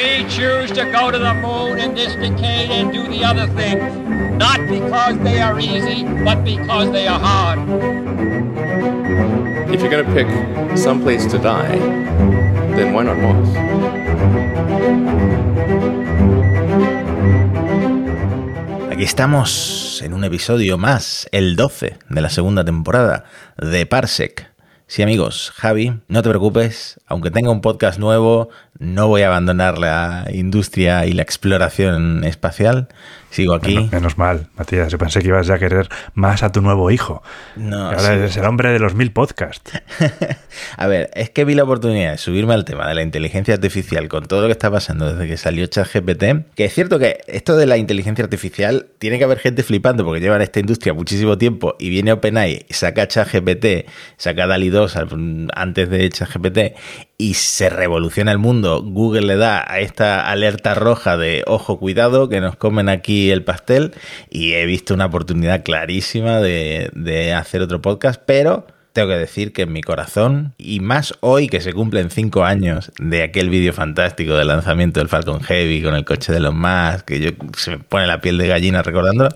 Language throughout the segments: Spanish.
We choose to go to the moon in this decade and do the other things, not because they are easy, but because they are hard. If you're going to pick some place to die, then why not Mars? Aquí estamos en un episodio más, el 12 de la segunda temporada de Parsec. Sí amigos, Javi, no te preocupes, aunque tenga un podcast nuevo, no voy a abandonar la industria y la exploración espacial. Sigo aquí. Menos, mal, Matías. Yo pensé que ibas ya a querer más a tu nuevo hijo. No, ahora eres el hombre de los mil podcasts. a ver, es que vi la oportunidad de subirme al tema de la inteligencia artificial con todo lo que está pasando desde que salió ChatGPT. Que es cierto que esto de la inteligencia artificial tiene que haber gente flipando porque lleva en esta industria muchísimo tiempo y viene OpenAI, saca ChatGPT, saca DALI 2 antes de ChatGPT y se revoluciona el mundo. Google le da a esta alerta roja de ojo, cuidado, que nos comen aquí el pastel. Y he visto una oportunidad clarísima de, hacer otro podcast, pero tengo que decir que en mi corazón, y más hoy que se cumplen cinco años de aquel vídeo fantástico del lanzamiento del Falcon Heavy con el coche de los más, que yo se me pone la piel de gallina recordándolo,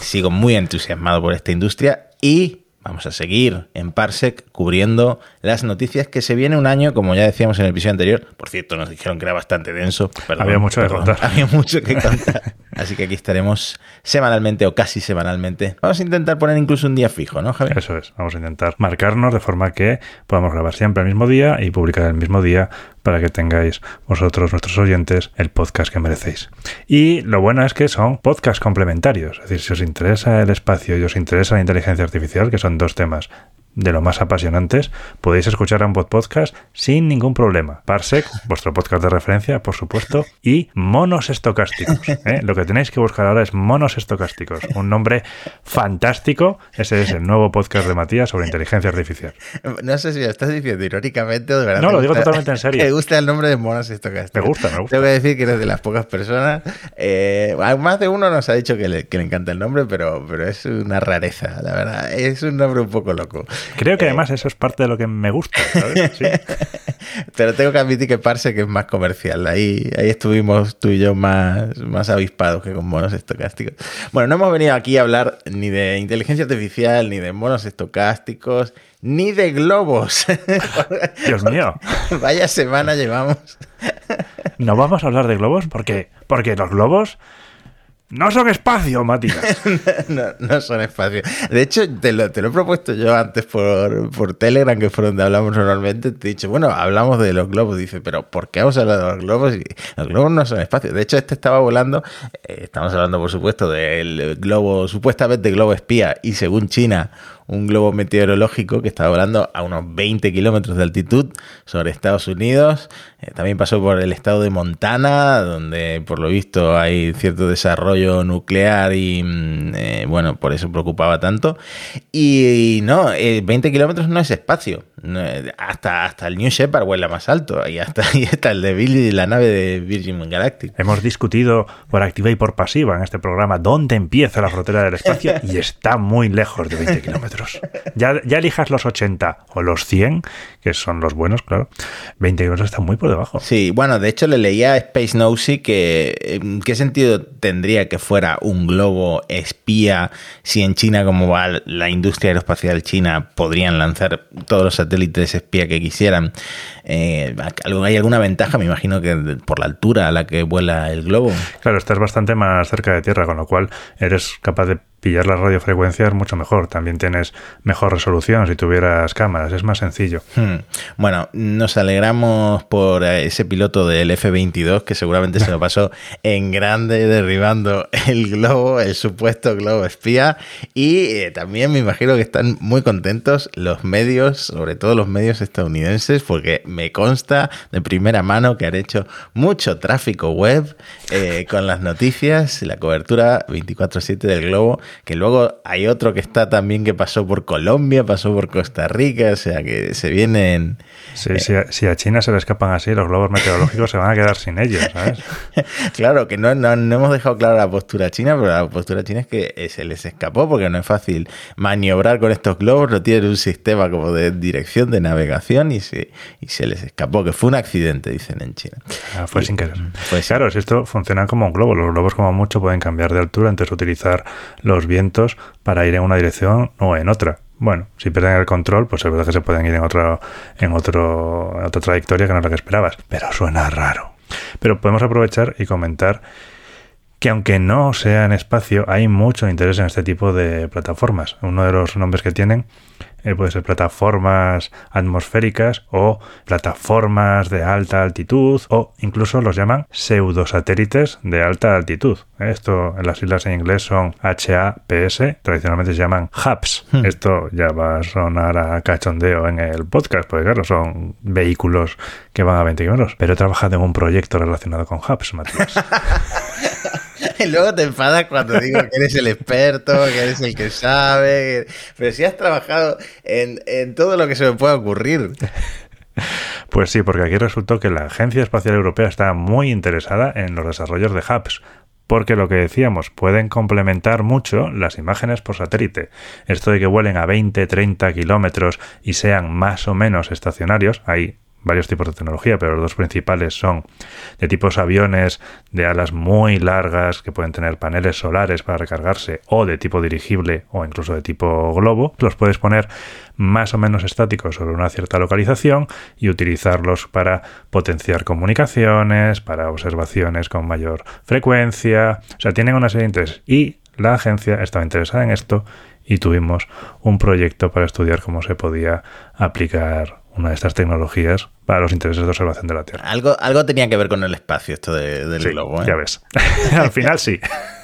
sigo muy entusiasmado por esta industria y Vamos a seguir en Parsec cubriendo las noticias que se viene un año, como ya decíamos en el episodio anterior. Por cierto, nos dijeron que era bastante denso. había mucho que contar. Había mucho que contar. Así que aquí estaremos semanalmente o casi semanalmente. Vamos a intentar poner incluso un día fijo, ¿no, Javier? Eso es. Vamos a intentar marcarnos de forma que podamos grabar siempre el mismo día y publicar el mismo día para que tengáis vosotros, nuestros oyentes, el podcast que merecéis. Y lo bueno es que son podcasts complementarios. Es decir, si os interesa el espacio y os interesa la inteligencia artificial, que son dos temas de lo más apasionantes, podéis escuchar ambos podcasts sin ningún problema. Parsec, vuestro podcast de referencia, por supuesto, y monos estocásticos. ¿eh? Lo que tenéis que buscar ahora es monos estocásticos, un nombre fantástico. Ese es el nuevo podcast de Matías sobre inteligencia artificial. No sé si lo estás diciendo irónicamente o de verdad. No, lo digo totalmente en serio. Me gusta el nombre de monos estocásticos. Me gusta, me gusta. Tengo que decir que eres de las pocas personas. Eh, más de uno nos ha dicho que le, que le encanta el nombre, pero, pero es una rareza, la verdad. Es un nombre un poco loco. Creo que eh, además eso es parte de lo que me gusta, ¿sabes? Pero tengo que admitir que Parse que es más comercial. Ahí, ahí estuvimos tú y yo más, más avispados que con monos estocásticos. Bueno, no hemos venido aquí a hablar ni de inteligencia artificial, ni de monos estocásticos, ni de globos. Dios mío. Vaya semana llevamos. No vamos a hablar de globos porque, porque los globos no son espacio, Matías. no, son espacio. De hecho, te lo, he propuesto yo antes por, por Telegram, que es por donde hablamos normalmente. Te he dicho, bueno, hablamos de los globos. Dice, pero ¿por qué vamos a hablar de los globos? los globos no son espacio. De hecho, este estaba volando. Eh, estamos hablando, por supuesto, del globo, supuestamente globo espía. Y según China, un globo meteorológico que estaba volando a unos 20 kilómetros de altitud sobre Estados Unidos. Eh, también pasó por el estado de Montana, donde por lo visto hay cierto desarrollo nuclear y mm, eh, bueno, por eso preocupaba tanto. Y, no, 20 eh, kilómetros no es espacio. hasta, hasta el New Shepard vuela más alto. Y hasta ahí está el de Billy, la nave de Virgin Galactic. Hemos discutido por activa y por pasiva en este programa dónde empieza la frontera del espacio y está muy lejos de 20 kilómetros. Ya, ya elijas los 80 o los 100, que son los buenos, claro. 20 euros está muy por debajo. Sí, bueno, de hecho le leía a Space Nosy que en qué sentido tendría que fuera un globo espía si en China, como va la industria aeroespacial china, podrían lanzar todos los satélites espía que quisieran. Eh, ¿Hay alguna ventaja? Me imagino que por la altura a la que vuela el globo. Claro, estás bastante más cerca de tierra, con lo cual eres capaz de pillar las radiofrecuencias mucho mejor. También tienes mejor resolución si tuvieras cámaras, es más sencillo. Hmm. Bueno, nos alegramos por ese piloto del F-22 que seguramente se lo pasó en grande derribando el globo, el supuesto globo espía. Y eh, también me imagino que están muy contentos los medios, sobre todo los medios estadounidenses, porque me consta de primera mano que han hecho mucho tráfico web eh, con las noticias, la cobertura 24/7 del globo que luego hay otro que está también que pasó por Colombia, pasó por Costa Rica, o sea que se vienen... Sí, si, a, si, a, China se le escapan así, los globos meteorológicos se van a quedar sin ellos, ¿sabes? claro, que no, no, no, hemos dejado clara la postura china, pero la postura china es que se les escapó porque no es fácil maniobrar con estos globos, no tienen un sistema como de dirección, de navegación y se, y se les escapó, que fue un accidente, dicen en China. Ah, fue y, sin querer. Pues claro, si esto funciona como un globo, los globos como mucho pueden cambiar de altura, entonces utilizar los vientos para ir en una dirección o en otra. Bueno, si pierden el control, pues es verdad que se pueden ir en otro, en otro, en otra trayectoria que no es la que esperabas. Pero suena raro. Pero podemos aprovechar y comentar que aunque no sea en espacio, hay mucho interés en este tipo de plataformas. Uno de los nombres que tienen eh, puede ser plataformas atmosféricas o plataformas de alta altitud o incluso los llaman pseudosatélites de alta altitud. Esto en las siglas en inglés son HAPS, tradicionalmente se llaman HAPS. Hmm. Esto ya va a sonar a cachondeo en el podcast, porque claro, son vehículos que van a 20 kilómetros. Pero he trabajado en un proyecto relacionado con HAPS, Matías. Y luego te enfadas cuando digo que eres el experto, que eres el que sabe. Pero si has trabajado en, en todo lo que se me pueda ocurrir. Pues sí, porque aquí resultó que la Agencia Espacial Europea está muy interesada en los desarrollos de hubs, porque lo que decíamos, pueden complementar mucho las imágenes por satélite. Esto de que vuelen a 20, 30 kilómetros y sean más o menos estacionarios, hay varios tipos de tecnología, pero los dos principales son de tipos aviones de alas muy largas que pueden tener paneles solares para recargarse o de tipo dirigible o incluso de tipo globo. Los puedes poner más o menos estáticos sobre una cierta localización y utilizarlos para potenciar comunicaciones, para observaciones con mayor frecuencia. O sea, tienen una serie de intereses y la agencia estaba interesada en esto y tuvimos un proyecto para estudiar cómo se podía aplicar una de estas tecnologías para los intereses de observación de la Tierra. Algo, algo tenía que ver con el espacio esto de, del sí, globo. ¿eh? Ya ves. Al final sí.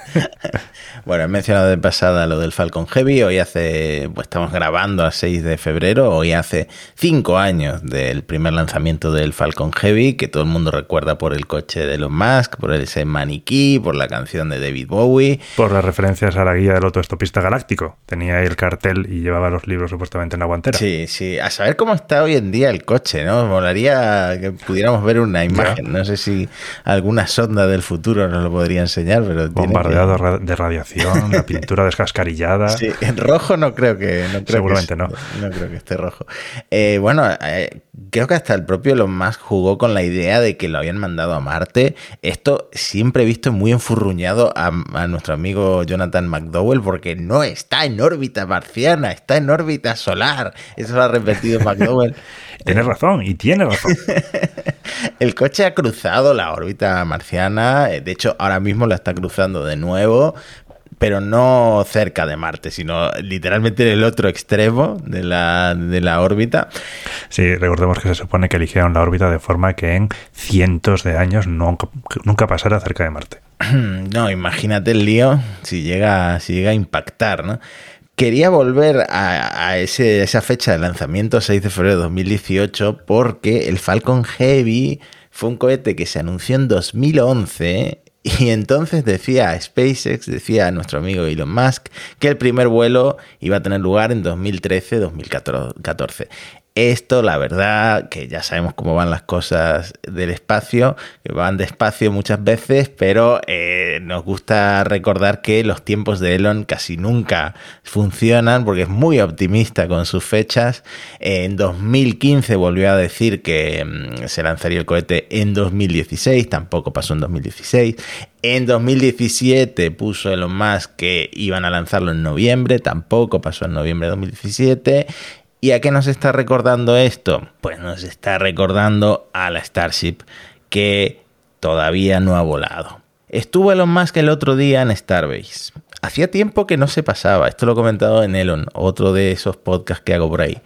bueno, he mencionado de pasada lo del Falcon Heavy. Hoy hace, pues estamos grabando a 6 de febrero. Hoy hace 5 años del primer lanzamiento del Falcon Heavy, que todo el mundo recuerda por el coche de Elon Musk, por ese maniquí, por la canción de David Bowie. Por las referencias a la guía del autoestopista galáctico. Tenía ahí el cartel y llevaba los libros supuestamente en la guantera. Sí, sí. A saber cómo está hoy en día el coche, ¿no? Molaría que pudiéramos ver una imagen. Ya. No sé si alguna sonda del futuro nos lo podría enseñar, pero. De radiación, la pintura descascarillada. Sí, en rojo no creo que. No creo Seguramente que, no. No creo que esté rojo. Eh, bueno, eh, creo que hasta el propio Elon Musk jugó con la idea de que lo habían mandado a Marte. Esto siempre he visto muy enfurruñado a, a nuestro amigo Jonathan McDowell porque no está en órbita marciana, está en órbita solar. Eso lo ha repetido McDowell. Tienes razón, y tiene razón. el coche ha cruzado la órbita marciana, de hecho ahora mismo la está cruzando de nuevo, pero no cerca de Marte, sino literalmente en el otro extremo de la, de la órbita. Sí, recordemos que se supone que eligieron la órbita de forma que en cientos de años nunca, nunca pasara cerca de Marte. No, imagínate el lío si llega, si llega a impactar, ¿no? Quería volver a, esa fecha de lanzamiento, 6 de febrero de 2018, porque el Falcon Heavy fue un cohete que se anunció en 2011 y entonces decía SpaceX, decía nuestro amigo Elon Musk, que el primer vuelo iba a tener lugar en 2013-2014. Esto, la verdad, que ya sabemos cómo van las cosas del espacio, que van despacio muchas veces, pero eh, nos gusta recordar que los tiempos de Elon casi nunca funcionan porque es muy optimista con sus fechas. En 2015 volvió a decir que mm, se lanzaría el cohete en 2016, tampoco pasó en 2016. En 2017 puso Elon Musk que iban a lanzarlo en noviembre, tampoco pasó en noviembre de 2017. ¿Y a qué nos está recordando esto? Pues nos está recordando a la Starship que todavía no ha volado. Estuvo Elon Musk el otro día en Starbase. Hacía tiempo que no se pasaba. Esto lo he comentado en Elon, otro de esos podcasts que hago por ahí.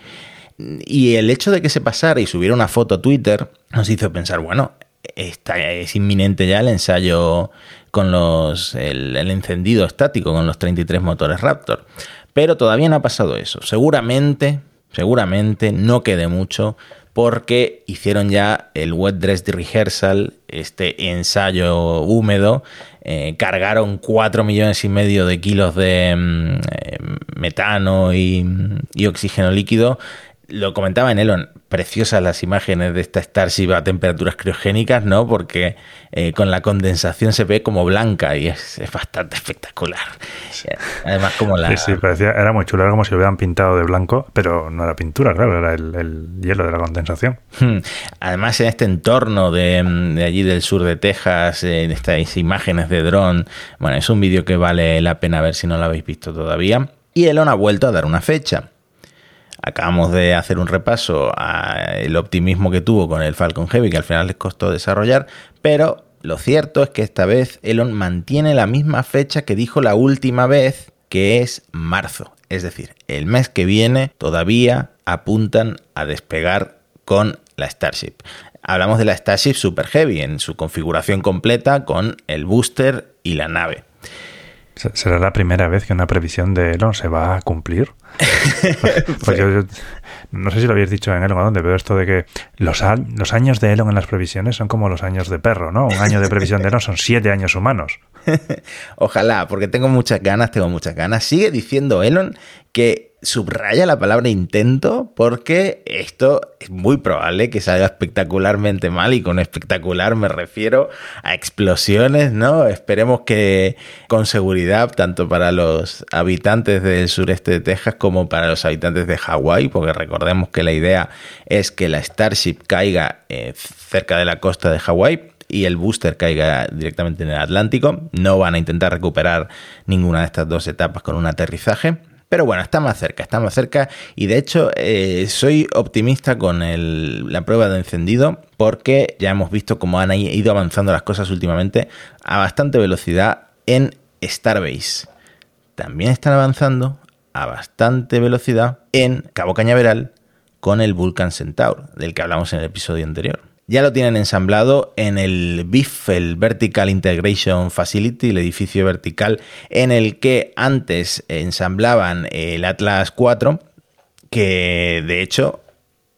Y el hecho de que se pasara y subiera una foto a Twitter nos hizo pensar, bueno, está, es inminente ya el ensayo con los, el, el encendido estático con los 33 motores Raptor. Pero todavía no ha pasado eso. Seguramente seguramente no quede mucho porque hicieron ya el wet dress rehearsal, este ensayo húmedo eh, cargaron 4 millones y medio de kilos de mm, eh, metano y, y oxígeno líquido. Lo comentaba en Elon, preciosas las imágenes de esta Starship a temperaturas criogénicas, ¿no? Porque eh, con la condensación se ve como blanca y es, es bastante espectacular. Además, como la. Sí, sí, parecía, era muy chulo, era como si lo hubieran pintado de blanco, pero no era pintura, claro, era el, el hielo de la condensación. Hmm. Además, en este entorno de, de allí del sur de Texas, en estas imágenes de dron, bueno, es un vídeo que vale la pena ver si no lo habéis visto todavía. Y Elon ha vuelto a dar una fecha. Acabamos de hacer un repaso al optimismo que tuvo con el Falcon Heavy, que al final les costó desarrollar, pero lo cierto es que esta vez Elon mantiene la misma fecha que dijo la última vez, que es marzo. Es decir, el mes que viene todavía apuntan a despegar con la Starship. Hablamos de la Starship Super Heavy en su configuración completa con el booster y la nave. ¿Será la primera vez que una previsión de Elon se va a cumplir? pues yo, yo, no sé si lo habéis dicho en Elon o dónde, pero esto de que los, los años de Elon en las previsiones son como los años de perro, ¿no? Un año de previsión de Elon son siete años humanos. Ojalá, porque tengo muchas ganas, tengo muchas ganas. Sigue diciendo Elon que subraya la palabra intento porque esto es muy probable que salga espectacularmente mal y con espectacular me refiero a explosiones, ¿no? Esperemos que con seguridad tanto para los habitantes del sureste de Texas como para los habitantes de Hawái, porque recordemos que la idea es que la Starship caiga eh, cerca de la costa de Hawái y el booster caiga directamente en el Atlántico. No van a intentar recuperar ninguna de estas dos etapas con un aterrizaje. Pero bueno, está más cerca, está más cerca y de hecho eh, soy optimista con la prueba de encendido porque ya hemos visto cómo han ido avanzando las cosas últimamente a bastante velocidad en Starbase. También están avanzando a bastante velocidad en Cabo Cañaveral con el Vulcan Centaur, del que hablamos en el episodio anterior. Ya lo tienen ensamblado en el BIF, el Vertical Integration Facility, el edificio vertical en el que antes ensamblaban el Atlas 4, que de hecho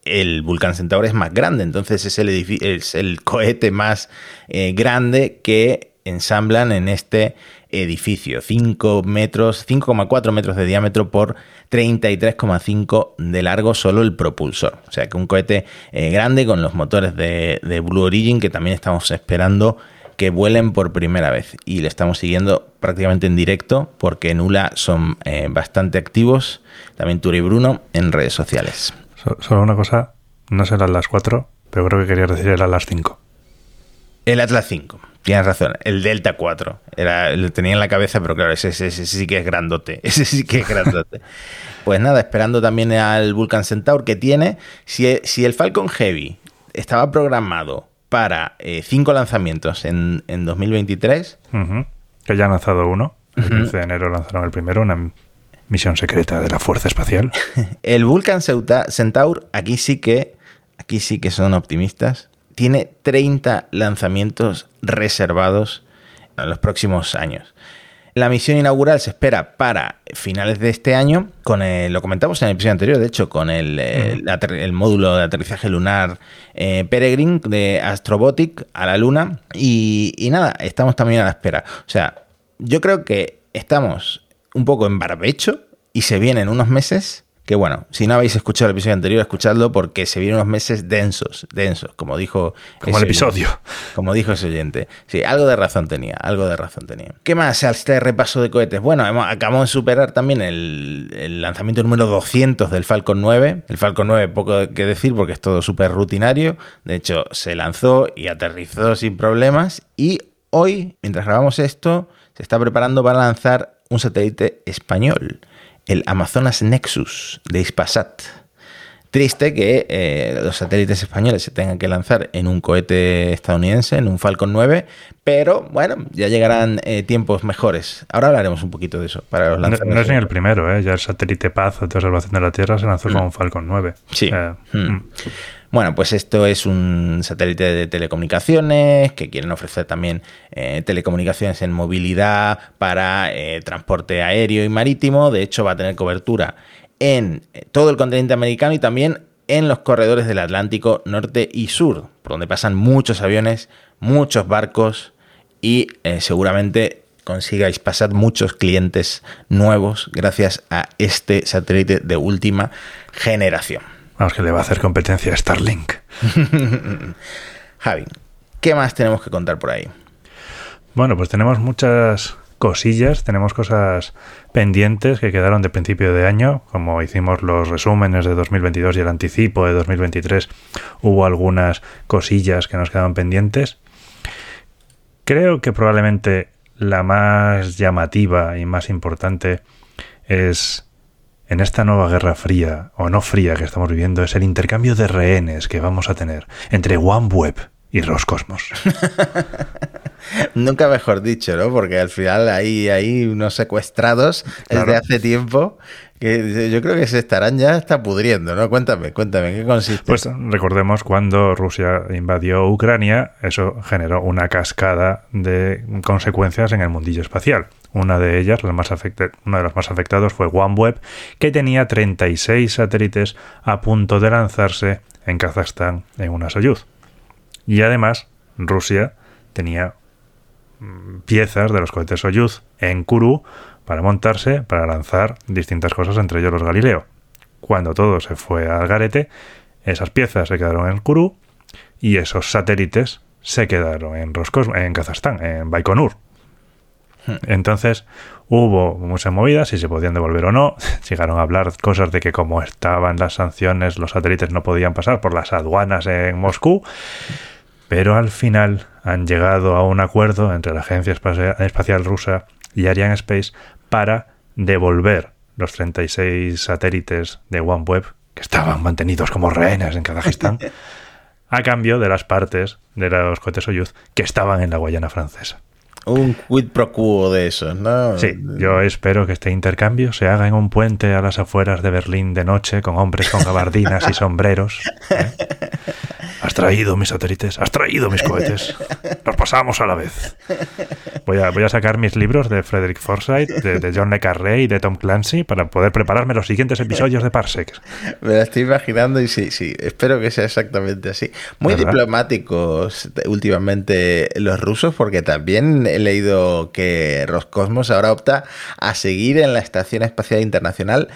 el Vulcan Centaur es más grande, entonces es el, el cohete más eh, grande que ensamblan en este edificio. 5 metros, 5,4 metros de diámetro por 33,5 de largo solo el propulsor. O sea que un cohete eh, grande con los motores de, de, Blue Origin que también estamos esperando que vuelen por primera vez. Y le estamos siguiendo prácticamente en directo porque en ULA son eh, bastante activos, también Turi y Bruno, en redes sociales. Solo una cosa, no serán las 4, pero creo que quería decir el Atlas 5. El Atlas 5. Tienes razón, el Delta 4. Era, lo tenía en la cabeza, pero claro, ese, ese, ese, sí que es grandote. Ese sí que es grandote. pues nada, esperando también al Vulcan Centaur que tiene. Si, si el Falcon Heavy estaba programado para eh, cinco lanzamientos en, en 2023. Uh -huh. Que ya han lanzado uno. El 15 uh -huh. de enero lanzaron el primero, una misión secreta de la Fuerza Espacial. el Vulcan Centaur, aquí sí que. Aquí sí que son optimistas tiene 30 lanzamientos reservados en los próximos años. La misión inaugural se espera para finales de este año, con el, lo comentamos en el episodio anterior, de hecho, con el, el, el módulo de aterrizaje lunar eh, Peregrine de Astrobotic a la Luna. Y, y, nada, estamos también a la espera. O sea, yo creo que estamos un poco en barbecho y se vienen unos meses que bueno, si no habéis escuchado el episodio anterior, escuchadlo porque se vienen unos meses densos, densos, como dijo... Como el episodio. Oyente, como dijo ese oyente. Sí, algo de razón tenía, algo de razón tenía. ¿Qué más este repaso de cohetes? Bueno, hemos, acabamos de superar también el, el, lanzamiento número 200 del Falcon 9. El Falcon 9, poco que decir porque es todo súper rutinario. De hecho, se lanzó y aterrizó sin problemas. Y hoy, mientras grabamos esto, se está preparando para lanzar un satélite español el Amazonas Nexus de Ispasat. Triste que eh, los satélites españoles se tengan que lanzar en un cohete estadounidense, en un Falcon 9, pero bueno, ya llegarán eh, tiempos mejores. Ahora hablaremos un poquito de eso. Para los lanzamientos. No, no es ni el primero, ¿eh? ya el satélite Paz de observación de la Tierra se lanzó mm. con un Falcon 9. Sí. Eh, mm. Mm. Bueno, pues esto es un satélite de telecomunicaciones que quieren ofrecer también eh, telecomunicaciones en movilidad para eh, transporte aéreo y marítimo. De hecho, va a tener cobertura en todo el continente americano y también en los corredores del Atlántico norte y sur, por donde pasan muchos aviones, muchos barcos y eh, seguramente consigáis pasar muchos clientes nuevos gracias a este satélite de última generación. Vamos, que le va a hacer competencia a Starlink. Javi, ¿qué más tenemos que contar por ahí? Bueno, pues tenemos muchas cosillas, tenemos cosas pendientes que quedaron de principio de año, como hicimos los resúmenes de 2022 y el anticipo de 2023, hubo algunas cosillas que nos quedaban pendientes. Creo que probablemente la más llamativa y más importante es en esta nueva guerra fría o no fría que estamos viviendo es el intercambio de rehenes que vamos a tener entre OneWeb y Roscosmos. Nunca mejor dicho, ¿no? Porque al final hay, hay unos secuestrados desde hace tiempo que yo creo que se estarán ya está pudriendo, ¿no? Cuéntame, cuéntame, ¿qué consiste? Pues recordemos cuando Rusia invadió Ucrania, eso generó una cascada de consecuencias en el mundillo espacial. Una de ellas, la más una de las más afectadas fue OneWeb, que tenía 36 satélites a punto de lanzarse en Kazajstán en una Soyuz. Y además, Rusia tenía mm, piezas de los cohetes Soyuz en Kourou para montarse, para lanzar distintas cosas, entre ellos los Galileo. Cuando todo se fue al garete, esas piezas se quedaron en Kourou y esos satélites se quedaron en Roscosmos, en Kazajstán, en Baikonur, entonces hubo muchas movidas, si se podían devolver o no. Llegaron a hablar cosas de que como estaban las sanciones, los satélites no podían pasar por las aduanas en Moscú. Pero al final han llegado a un acuerdo entre la Agencia Espacial Rusa y Ariane Space para devolver los 36 satélites de OneWeb que estaban mantenidos como rehenes en Kazajistán a cambio de las partes de los cohetes Soyuz que estaban en la Guayana francesa. Un quid pro quo de eso, ¿no? Sí, yo espero que este intercambio se haga en un puente a las afueras de Berlín de noche con hombres con gabardinas y sombreros. ¿eh? Has traído mis satélites, has traído mis cohetes. Nos pasamos a la vez. Voy a, voy a sacar mis libros de Frederick Forsyth, de, John Le Carré y de Tom Clancy para poder prepararme los siguientes episodios de Parsec. Me lo estoy imaginando y sí, sí, espero que sea exactamente así. Muy diplomáticos últimamente los rusos porque también he leído que Roscosmos ahora opta a seguir en la Estación Espacial Internacional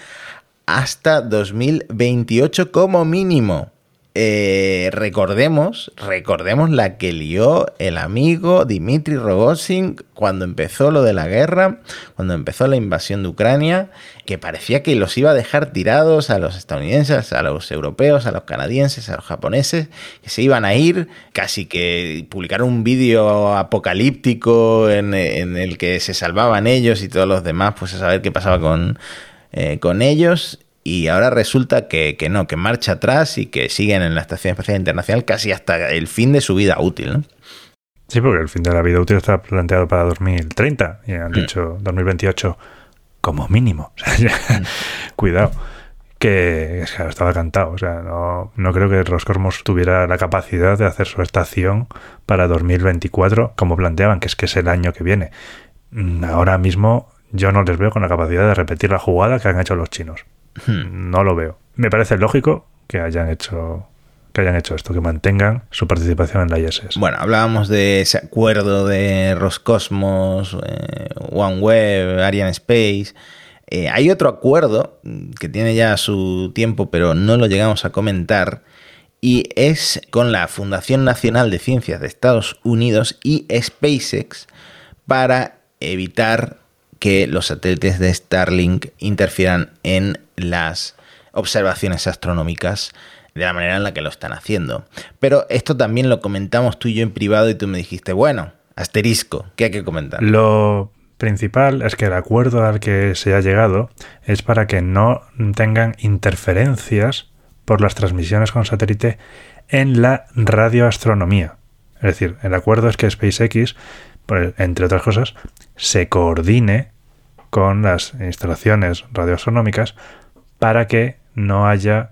hasta 2028 como mínimo. Eh, recordemos, recordemos la que lió el amigo Dmitry Rogozin cuando empezó lo de la guerra, cuando empezó la invasión de Ucrania, que parecía que los iba a dejar tirados a los estadounidenses, a los europeos, a los canadienses, a los japoneses, que se iban a ir, casi que publicaron un vídeo apocalíptico en, el que se salvaban ellos y todos los demás, pues a saber qué pasaba con, eh, con ellos y ahora resulta que, no, que marcha atrás y que siguen en la Estación Espacial Internacional casi hasta el fin de su vida útil, ¿no? Sí, porque el fin de la vida útil está planteado para 2030 y han mm. dicho 2028 como mínimo. Cuidado. Que estaba cantado. O sea, no, no creo que Roscosmos tuviera la capacidad de hacer su estación para 2024 como planteaban, que es que es el año que viene. Mm, ahora mismo yo no les veo con la capacidad de repetir la jugada que han hecho los chinos. Hmm. No lo veo. Me parece lógico que hayan hecho que hayan hecho esto, que mantengan su participación en la ISS. Bueno, hablábamos de ese acuerdo de Roscosmos, eh, OneWeb, Ariane Space. Eh, hay otro acuerdo que tiene ya su tiempo, pero no lo llegamos a comentar, y es con la Fundación Nacional de Ciencias de Estados Unidos y SpaceX para evitar que los satélites de Starlink interfieran en las observaciones astronómicas de la manera en la que lo están haciendo. Pero esto también lo comentamos tú y yo en privado y tú me dijiste, bueno, asterisco, ¿qué hay que comentar? Lo principal es que el acuerdo al que se ha llegado es para que no tengan interferencias por las transmisiones con satélite en la radioastronomía. Es decir, el acuerdo es que SpaceX, entre otras cosas, se coordine con las instalaciones radioastronómicas para que no haya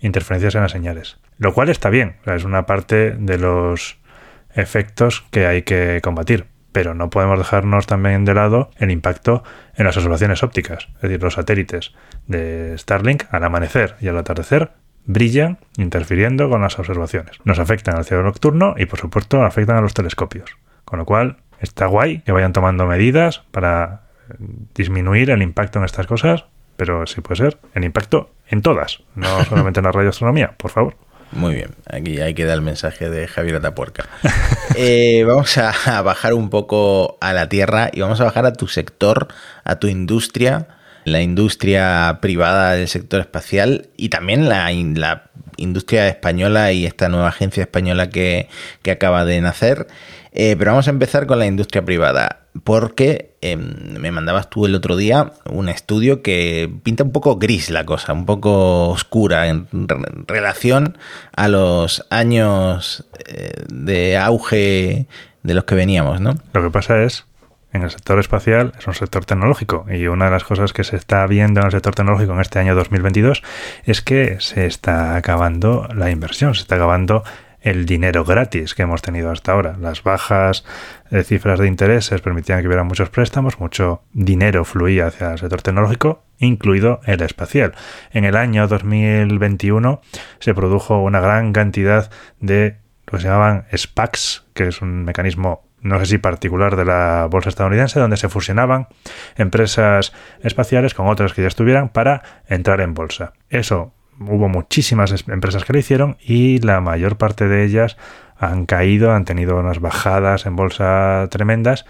interferencias en las señales. Lo cual está bien, es una parte de los efectos que hay que combatir, pero no podemos dejarnos también de lado el impacto en las observaciones ópticas, es decir, los satélites de Starlink al amanecer y al atardecer brillan interfiriendo con las observaciones. Nos afectan al cielo nocturno y por supuesto afectan a los telescopios, con lo cual está guay que vayan tomando medidas para disminuir el impacto en estas cosas, pero si puede ser, el impacto en todas, no solamente en la radioastronomía, por favor. Muy bien, aquí hay que dar el mensaje de Javier Atapuerca. Eh, vamos a, bajar un poco a la tierra y vamos a bajar a tu sector, a tu industria, la industria privada del sector espacial y también la, la industria española y esta nueva agencia española que, que acaba de nacer. Eh, pero vamos a empezar con la industria privada, porque em, me mandabas tú el otro día un estudio que pinta un poco gris la cosa, un poco oscura en relación a los años eh, de auge de los que veníamos, ¿no? Lo que pasa es en el sector espacial es un sector tecnológico y una de las cosas que se está viendo en el sector tecnológico en este año 2022 es que se está acabando la inversión, se está acabando el dinero gratis que hemos tenido hasta ahora. Las bajas cifras de intereses permitían que hubiera muchos préstamos, mucho dinero fluía hacia el sector tecnológico, incluido el espacial. En el año 2021 se produjo una gran cantidad de lo que se llamaban SPACs, que es un mecanismo no sé si particular de la bolsa estadounidense, donde se fusionaban empresas espaciales con otras que ya estuvieran para entrar en bolsa. Eso hubo muchísimas empresas que lo hicieron y la mayor parte de ellas han caído, han tenido unas bajadas en bolsa tremendas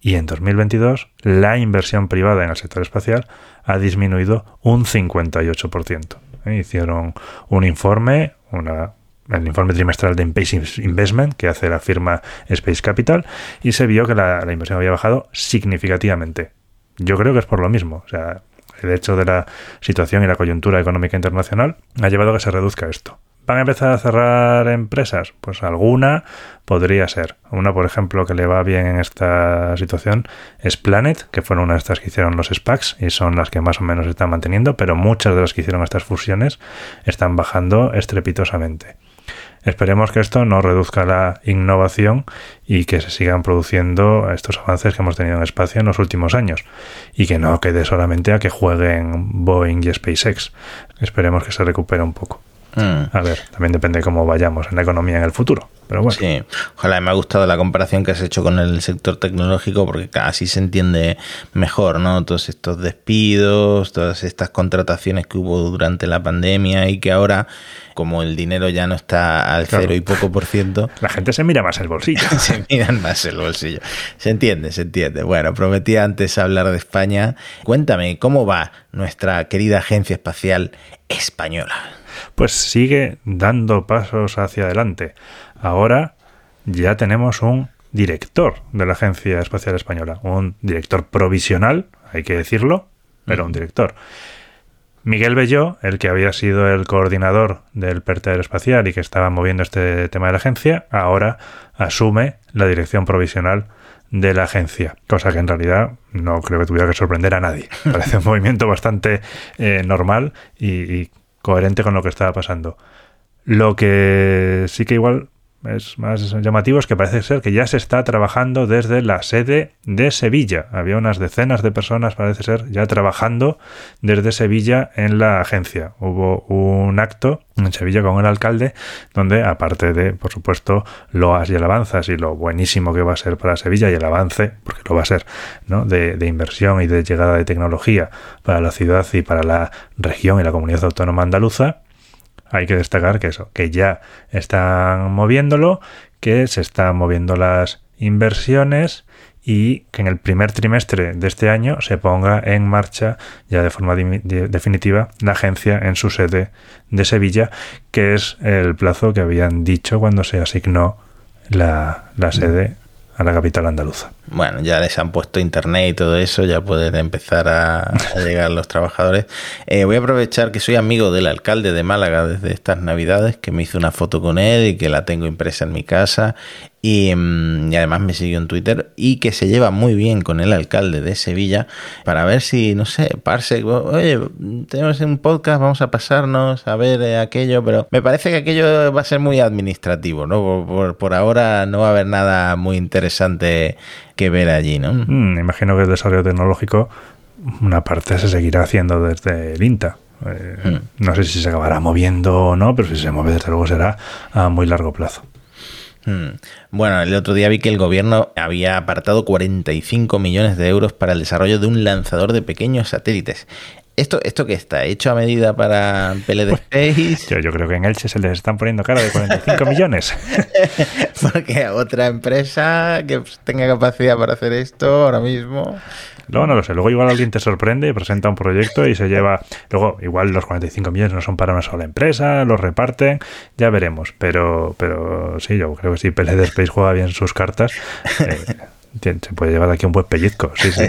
y en 2022 la inversión privada en el sector espacial ha disminuido un 58%. ¿Eh? Hicieron un informe, una, el informe trimestral de Space Investment que hace la firma Space Capital y se vio que la, la inversión había bajado significativamente. Yo creo que es por lo mismo. O sea, el hecho de la situación y la coyuntura económica internacional ha llevado a que se reduzca esto. ¿Van a empezar a cerrar empresas? Pues alguna podría ser. Una, por ejemplo, que le va bien en esta situación es Planet, que fueron una de estas que hicieron los SPACs y son las que más o menos están manteniendo, pero muchas de las que hicieron estas fusiones están bajando estrepitosamente. Esperemos que esto no reduzca la innovación y que se sigan produciendo estos avances que hemos tenido en espacio en los últimos años y que no quede solamente a que jueguen Boeing y SpaceX. Esperemos que se recupere un poco. Mm. A ver, también depende de cómo vayamos en la economía en el futuro. Pero bueno. Sí, ojalá me ha gustado la comparación que has hecho con el sector tecnológico porque así se entiende mejor, ¿no? Todos estos despidos, todas estas contrataciones que hubo durante la pandemia y que ahora, como el dinero ya no está al cero y poco por ciento. La gente se mira más el bolsillo. se miran más el bolsillo. Se entiende, se entiende. Bueno, prometí antes hablar de España. Cuéntame, ¿cómo va nuestra querida agencia espacial española? Pues sigue dando pasos hacia adelante. Ahora ya tenemos un director de la Agencia Espacial Española, un director provisional, hay que decirlo, pero un director. Miguel Belló, el que había sido el coordinador del PERTER espacial y que estaba moviendo este tema de la agencia, ahora asume la dirección provisional de la agencia, cosa que en realidad no creo que tuviera que sorprender a nadie. Parece un movimiento bastante eh, normal y, y coherente con lo que estaba pasando. Lo que sí que igual es más llamativo es que parece ser que ya se está trabajando desde la sede de Sevilla. Había unas decenas de personas, parece ser, ya trabajando desde Sevilla en la agencia. Hubo un acto en Sevilla con el alcalde donde, aparte de, por supuesto, loas y alabanzas y lo buenísimo que va a ser para Sevilla y el avance, porque lo va a ser, ¿no? de, de inversión y de llegada de tecnología para la ciudad y para la región y la comunidad autónoma andaluza, hay que destacar que eso, que ya están moviéndolo, que se están moviendo las inversiones y que en el primer trimestre de este año se ponga en marcha ya de forma definitiva la agencia en su sede de Sevilla, que es el plazo que habían dicho cuando se asignó la, la sede a la capital andaluza. Bueno, ya les han puesto internet y todo eso, ya pueden empezar a, llegar los trabajadores. Eh, voy a aprovechar que soy amigo del alcalde de Málaga desde estas navidades, que me hizo una foto con él y que la tengo impresa en mi casa Mm, y, además me siguió en Twitter y que se lleva muy bien con el alcalde de Sevilla para ver si, no sé, Parse, oye, tenemos un podcast, vamos a pasarnos a ver eh, aquello, pero me parece que aquello va a ser muy administrativo, ¿no? Por, por, ahora no va a haber nada muy interesante que ver allí, ¿no? Mm, imagino que el desarrollo tecnológico, una parte se seguirá haciendo desde el INTA. Eh, mm. No sé si se acabará moviendo o no, pero si se mueve desde luego será a muy largo plazo. Hmm. Bueno, el otro día vi que el gobierno había apartado 45 millones de euros para el desarrollo de un lanzador de pequeños satélites. ¿Esto, ¿Esto que está? ¿Hecho a medida para PLD Space? Yo, yo creo que en Elche se les están poniendo cara de 45 millones. Porque otra empresa que tenga capacidad para hacer esto ahora mismo. Luego no lo sé. Luego igual alguien te sorprende, presenta un proyecto y se lleva. Luego, igual los 45 millones no son para una sola empresa, los reparten, ya veremos. Pero, pero sí, yo creo que si PLD Space juega bien sus cartas, eh, se puede llevar aquí un buen pellizco, sí, sí.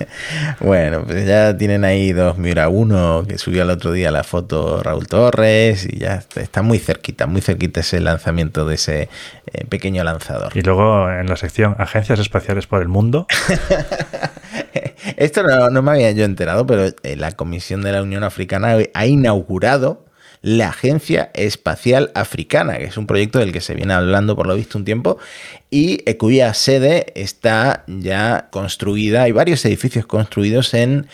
bueno, pues ya tienen ahí dos Mira uno que subió el otro día la foto Raúl Torres y ya está muy cerquita, muy cerquita ese lanzamiento de ese eh, pequeño lanzador. Y luego en la sección Agencias Espaciales por el Mundo. Esto no, no, me había yo enterado, pero eh, la Comisión de la Unión Africana ha inaugurado la Agencia Espacial Africana, que es un proyecto del que se viene hablando por lo visto un tiempo y cuya sede está ya construida, hay varios edificios construidos en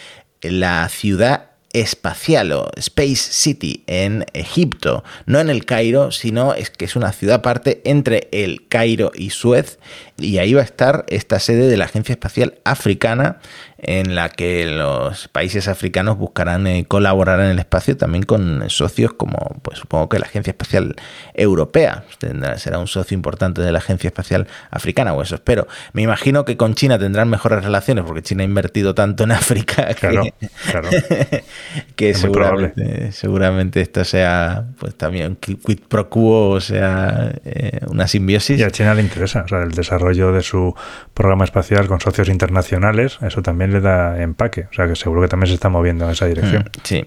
la ciudad espacial o Space City en Egipto, no en el Cairo, sino es que es una ciudad aparte entre el Cairo y Suez y ahí va a estar esta sede de la Agencia Espacial Africana en la que los países africanos buscarán eh, colaborar en el espacio también con socios como, pues supongo que la Agencia Espacial Europea tendrá, será un socio importante de la Agencia Espacial Africana, o eso espero. Me imagino que con China tendrán mejores relaciones porque China ha invertido tanto en África que, seguramente, seguramente esto sea pues también quid pro quo, o sea, eh, una simbiosis. Y a China le interesa, o sea, el desarrollo de su programa espacial con socios internacionales, eso también le da empaque. O sea que seguro que también se está moviendo en esa dirección. Mm, sí.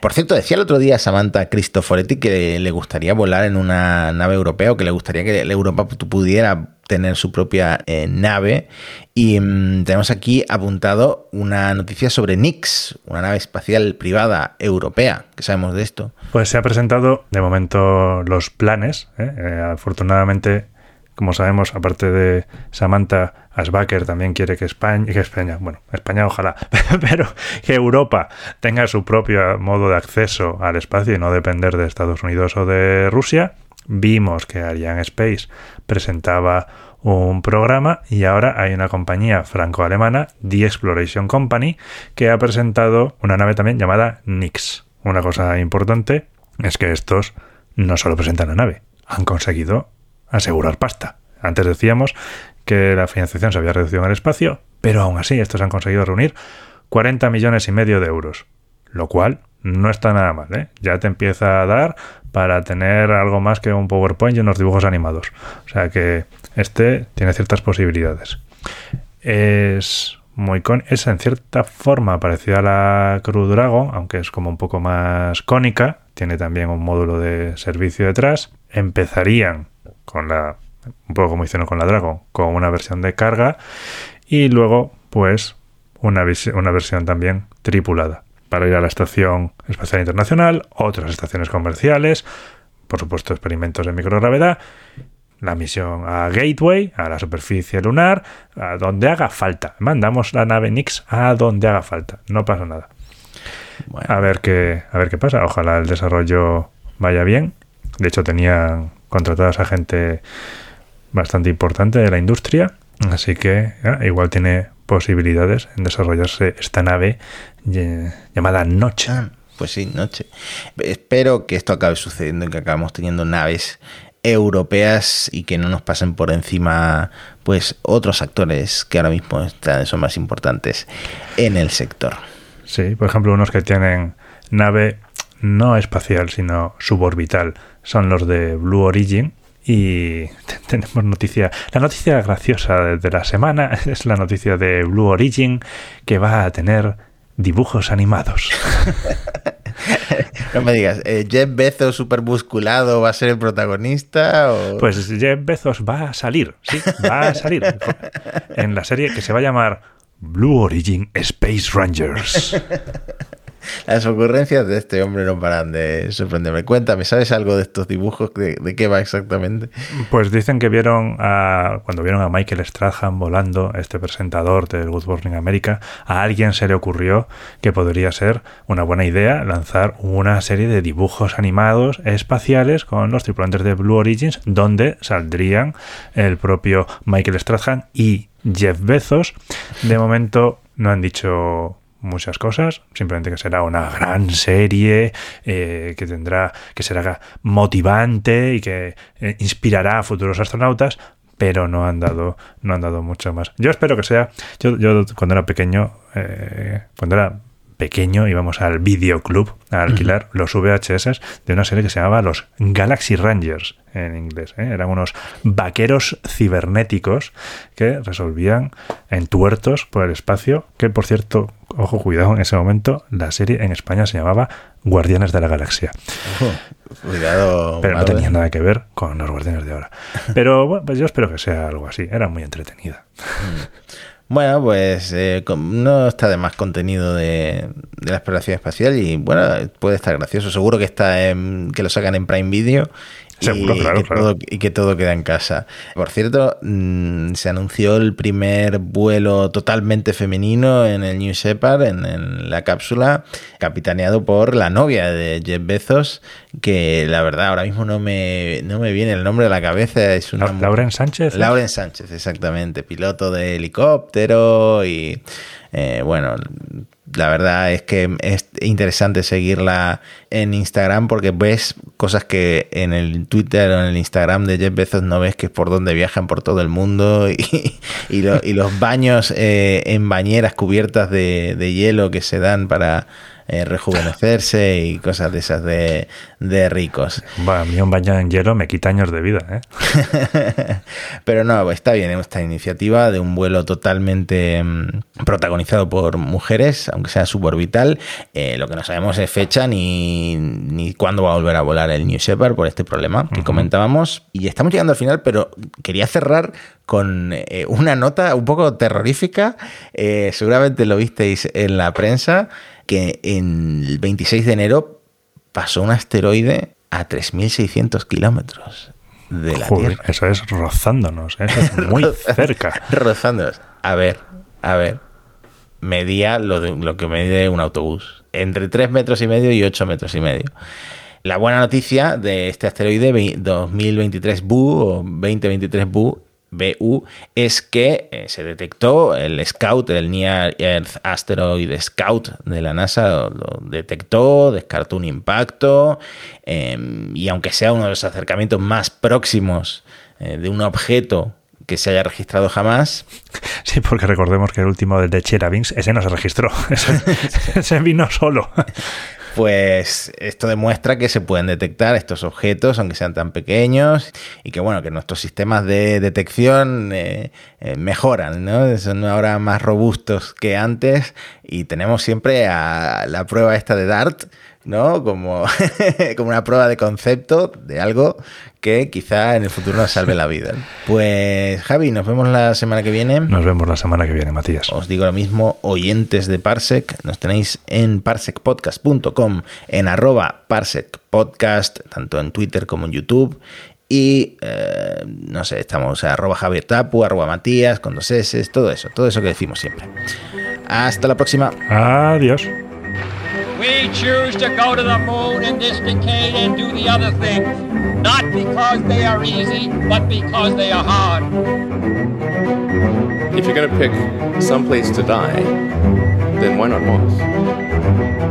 Por cierto, decía el otro día Samantha Cristoforetti que le gustaría volar en una nave europea o que le gustaría que Europa pudiera tener su propia eh, nave. Y mm, tenemos aquí apuntado una noticia sobre Nix, una nave espacial privada europea. ¿Qué sabemos de esto? Pues se ha presentado de momento los planes. ¿eh? Eh, afortunadamente como sabemos, aparte de Samantha Asbacher, también quiere que España, que España, bueno, España ojalá, pero que Europa tenga su propio modo de acceso al espacio y no depender de Estados Unidos o de Rusia. Vimos que Ariane Space presentaba un programa y ahora hay una compañía franco-alemana, The Exploration Company, que ha presentado una nave también llamada Nix. Una cosa importante es que estos no solo presentan la nave, han conseguido asegurar pasta. Antes decíamos que la financiación se había reducido en el espacio, pero aún así estos han conseguido reunir 40 millones y medio de euros, lo cual no está nada mal, ¿eh? Ya te empieza a dar para tener algo más que un PowerPoint y unos dibujos animados. O sea que este tiene ciertas posibilidades. Es muy con es en cierta forma parecida a la Crew Dragon, aunque es como un poco más cónica, tiene también un módulo de servicio detrás. Empezarían con la un poco como hicieron con la Dragon, con una versión de carga y luego pues una, una versión también tripulada para ir a la Estación Espacial Internacional, otras estaciones comerciales, por supuesto experimentos de microgravedad, la misión a Gateway, a la superficie lunar, a donde haga falta. Mandamos la nave Nix a donde haga falta, no pasa nada. A ver qué a ver qué pasa, ojalá el desarrollo vaya bien. De hecho tenían contratadas a gente bastante importante de la industria, así que igual tiene posibilidades en desarrollarse esta nave llamada Noche. Ah, pues sí, Noche. Espero que esto acabe sucediendo y que acabemos teniendo naves europeas y que no nos pasen por encima pues otros actores que ahora mismo están, son más importantes en el sector. Sí, por ejemplo, unos que tienen nave no espacial, sino suborbital, son los de Blue Origin. Y tenemos noticia. La noticia graciosa de la semana es la noticia de Blue Origin que va a tener dibujos animados. no me digas, eh, ¿Jeff Bezos super musculado va a ser el protagonista? Pues Jeff Bezos va a salir, sí, va a salir en la serie que se va a llamar Blue Origin Space Rangers. Las ocurrencias de este hombre no paran de sorprenderme. Cuéntame, ¿sabes algo de estos dibujos? ¿De, qué va exactamente? Pues dicen que vieron a, cuando vieron a Michael Strahan volando, este presentador del Good Morning America, a alguien se le ocurrió que podría ser una buena idea lanzar una serie de dibujos animados espaciales con los tripulantes de Blue Origins, donde saldrían el propio Michael Strahan y Jeff Bezos. De momento no han dicho muchas cosas, simplemente que será una gran serie eh, que tendrá, que será motivante y que eh, inspirará a futuros astronautas, pero no han dado, no han dado mucho más. Yo espero que sea, yo, yo cuando era pequeño, eh, cuando era pequeño íbamos al videoclub a alquilar los VHS de una serie que se llamaba los Galaxy Rangers en inglés. ¿eh? Eran unos vaqueros cibernéticos que resolvían entuertos por el espacio, que por cierto, ojo, cuidado, en ese momento la serie en España se llamaba Guardianes de la Galaxia. Ojo, cuidado. Pero no tenía nada que ver con los Guardianes de ahora. Pero bueno, pues yo espero que sea algo así. Era muy entretenida. Bueno, pues eh, no está de más contenido de, de la exploración espacial y bueno, puede estar gracioso. Seguro que está en- que lo sacan en Prime Video. Y Seguro, claro, que claro. todo- y que todo queda en casa. Por cierto, mm, se anunció el primer vuelo totalmente femenino en el New Shepard, en, en la cápsula, capitaneado por la novia de Jeff Bezos, que la verdad ahora mismo no me, no me viene el nombre a la cabeza. Es una Lauren Sánchez. Lauren Sánchez, exactamente, piloto de helicóptero y eh, bueno, la verdad es que es interesante seguirla en Instagram porque ves cosas que en el Twitter o en el Instagram de Jeff Bezos no ves que es por donde viajan por todo el mundo y, lo- y los baños eh, en bañeras cubiertas de hielo que se dan para eh, rejuvenecerse y cosas de esas de, de ricos. A mí un baño en hielo me quita años de vida. ¿eh? Pero no, está bien esta iniciativa de un vuelo totalmente mm, protagonizado por mujeres, aunque sea suborbital. Eh, lo que no sabemos es fecha ni, ni cuándo va a volver a volar el New Shepard por este problema que comentábamos. Y estamos llegando al final, pero quería cerrar con eh, una nota un poco terrorífica. Eh, seguramente lo visteis en la prensa, que en el 26 de enero pasó un asteroide a 3.600 kilómetros de la Joder, Tierra. eso es rozándonos. ¿eh? Eso es muy cerca. Rozándonos. A ver, a ver. Medía lo, de, lo que mide un autobús. Entre 3 metros y medio y 8 metros y medio. La buena noticia de este asteroide ve- 2023 BU o 2023 BU, BU es que eh, se detectó el Scout, el Near Earth Asteroid Scout de la NASA, lo, lo detectó, descartó un impacto eh, y aunque sea uno de los acercamientos más próximos eh, de un objeto que se haya registrado jamás, Sí, porque recordemos que el último del de Cheravins, ese no se registró. Ese, ese vino solo. Pues esto demuestra que se pueden detectar estos objetos, aunque sean tan pequeños, y que bueno, que nuestros sistemas de detección eh, eh, mejoran, ¿no? Son ahora más robustos que antes, y tenemos siempre a la prueba esta de DART, ¿no? Como, como una prueba de concepto de algo que quizá en el futuro nos salve la vida. Pues Javi, nos vemos la semana que viene. Nos vemos la semana que viene, Matías. Os digo lo mismo, oyentes de Parsec, nos tenéis en parsecpodcast.com, en arroba parsecpodcast, tanto en Twitter como en YouTube. Y eh, no sé, estamos a arroba Javier Tapu, arroba Matías, con dos S, todo eso, todo eso que decimos siempre. Hasta la próxima. Adiós. We choose to go to the moon in this decade and do the other things, not because they are easy, but because they are hard. If you're going to pick some place to die, then why not Mars?